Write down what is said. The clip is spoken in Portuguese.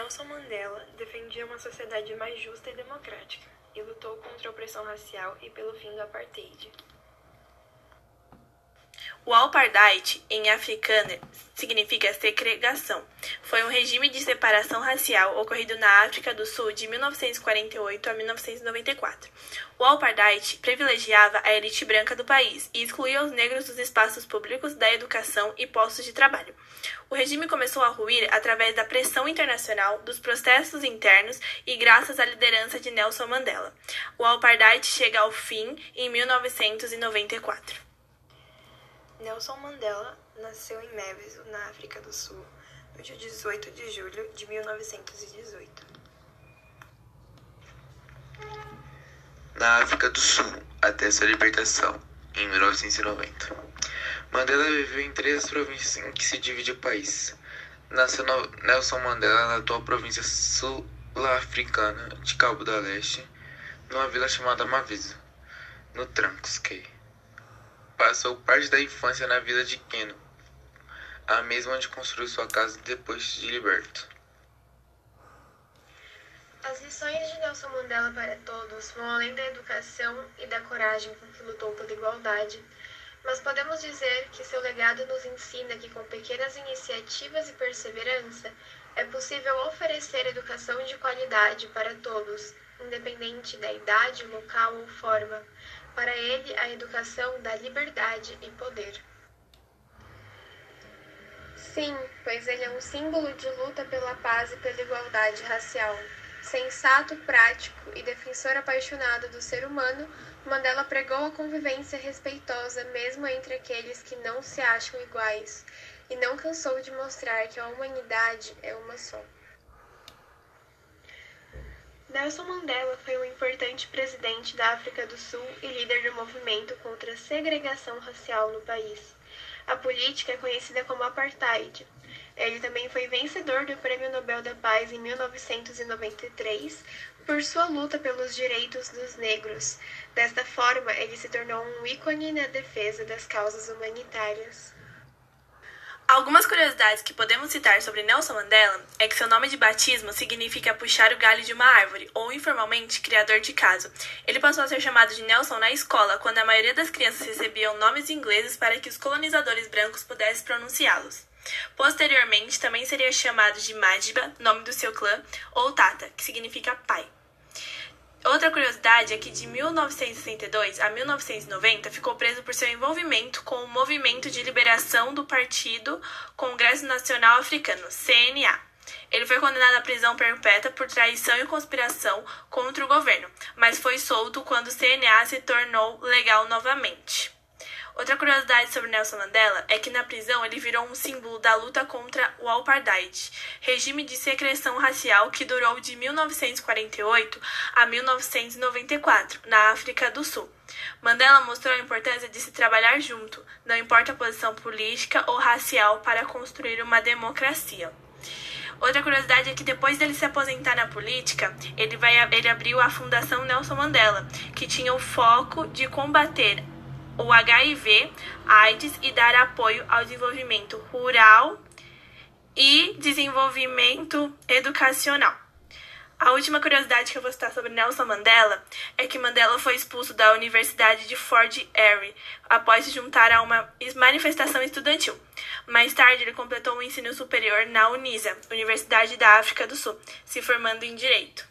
Nelson Mandela defendia uma sociedade mais justa e democrática e lutou contra a opressão racial e pelo fim do apartheid. O apartheid, em africano, significa segregação. Foi um regime de separação racial ocorrido na África do Sul de 1948 a 1994. O apartheid privilegiava a elite branca do país e excluía os negros dos espaços públicos, da educação e postos de trabalho. O regime começou a ruir através da pressão internacional, dos protestos internos e graças à liderança de Nelson Mandela. O apartheid chega ao fim em 1994. Nelson Mandela nasceu em Mavis, na África do Sul, no dia 18 de julho de 1918. Na África do Sul, até sua libertação, em 1990. Mandela viveu em três províncias em que se divide o país. Nasceu Nelson Mandela na atual província sul-africana de Cabo da Leste, numa vila chamada Maviso, no Transkei. Passou parte da infância na vila de Keno, a mesma onde construiu sua casa depois de liberto. As lições de Nelson Mandela para todos vão além da educação e da coragem com que lutou pela igualdade, mas podemos dizer que seu legado nos ensina que com pequenas iniciativas e perseverança é possível oferecer educação de qualidade para todos, independente da idade, local ou forma. Para ele, a educação dá liberdade e poder. Sim, pois ele é um símbolo de luta pela paz e pela igualdade racial. Sensato, prático e defensor apaixonado do ser humano, Mandela pregou a convivência respeitosa mesmo entre aqueles que não se acham iguais, e não cansou de mostrar que a humanidade é uma só. Nelson Mandela foi um importante presidente da África do Sul e líder do movimento contra a segregação racial no país. A política é conhecida como apartheid. Ele também foi vencedor do Prêmio Nobel da Paz em 1993 por sua luta pelos direitos dos negros. Desta forma, ele se tornou um ícone na defesa das causas humanitárias. Algumas curiosidades que podemos citar sobre Nelson Mandela é que seu nome de batismo significa puxar o galho de uma árvore, ou informalmente, criador de caso. Ele passou a ser chamado de Nelson na escola, quando a maioria das crianças recebiam nomes ingleses para que os colonizadores brancos pudessem pronunciá-los. Posteriormente, também seria chamado de Madiba, nome do seu clã, ou Tata, que significa pai. Outra curiosidade é que de 1962 a 1990 ficou preso por seu envolvimento com o Movimento de Liberação do Partido Congresso Nacional Africano, CNA. Ele foi condenado à prisão perpétua por traição e conspiração contra o governo, mas foi solto quando o CNA se tornou legal novamente. Outra curiosidade sobre Nelson Mandela é que na prisão ele virou um símbolo da luta contra o apartheid, regime de secreção racial que durou de 1948 a 1994 na África do Sul. Mandela mostrou a importância de se trabalhar junto, não importa a posição política ou racial, para construir uma democracia. Outra curiosidade é que depois dele se aposentar na política, ele, vai, ele abriu a Fundação Nelson Mandela, que tinha o foco de combater o HIV, AIDS e dar apoio ao desenvolvimento rural e desenvolvimento educacional. A última curiosidade que eu vou citar sobre Nelson Mandela é que Mandela foi expulso da Universidade de Fort Erie após se juntar a uma manifestação estudantil. Mais tarde, ele completou o ensino superior na UNISA, Universidade da África do Sul, se formando em Direito.